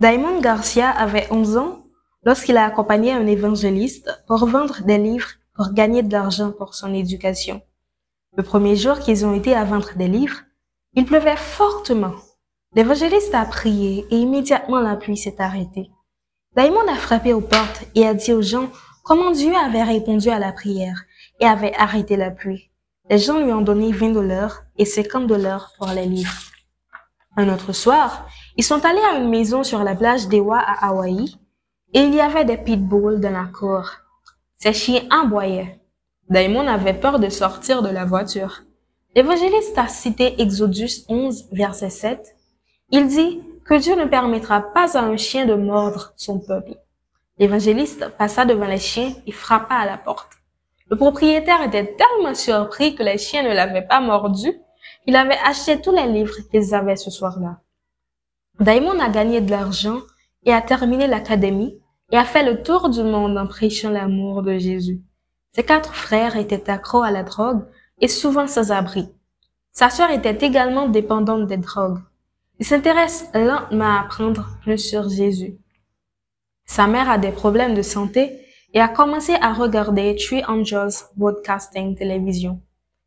Diamond Garcia avait 11 ans lorsqu'il a accompagné un évangéliste pour vendre des livres pour gagner de l'argent pour son éducation. Le premier jour qu'ils ont été à vendre des livres, il pleuvait fortement. L'évangéliste a prié et immédiatement la pluie s'est arrêtée. Diamond a frappé aux portes et a dit aux gens comment Dieu avait répondu à la prière et avait arrêté la pluie? Les gens lui ont donné 20 dollars et 50 dollars pour les livres. Un autre soir, ils sont allés à une maison sur la plage d'Ewa à Hawaï et il y avait des pitbulls dans la cour. Ces chiens aboyaient. Diamond avait peur de sortir de la voiture. L'évangéliste a cité Exodus 11, verset 7. Il dit que Dieu ne permettra pas à un chien de mordre son peuple. L'évangéliste passa devant les chiens et frappa à la porte. Le propriétaire était tellement surpris que les chiens ne l'avaient pas mordu qu'il avait acheté tous les livres qu'ils avaient ce soir-là. Diamond a gagné de l'argent et a terminé l'académie et a fait le tour du monde en prêchant l'amour de Jésus. Ses quatre frères étaient accros à la drogue et souvent sans abri. Sa sœur était également dépendante des drogues. Il s'intéresse lentement à apprendre plus sur Jésus. Sa mère a des problèmes de santé et a commencé à regarder Three Angels Broadcasting Télévision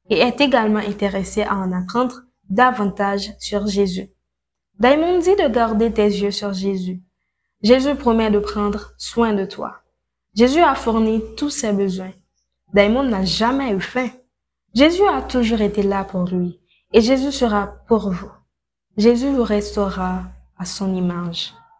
et est également intéressée à en apprendre davantage sur Jésus. Diamond dit de garder tes yeux sur Jésus. Jésus promet de prendre soin de toi. Jésus a fourni tous ses besoins. Diamond n'a jamais eu faim. Jésus a toujours été là pour lui et Jésus sera pour vous. Jésus vous restaurera à son image.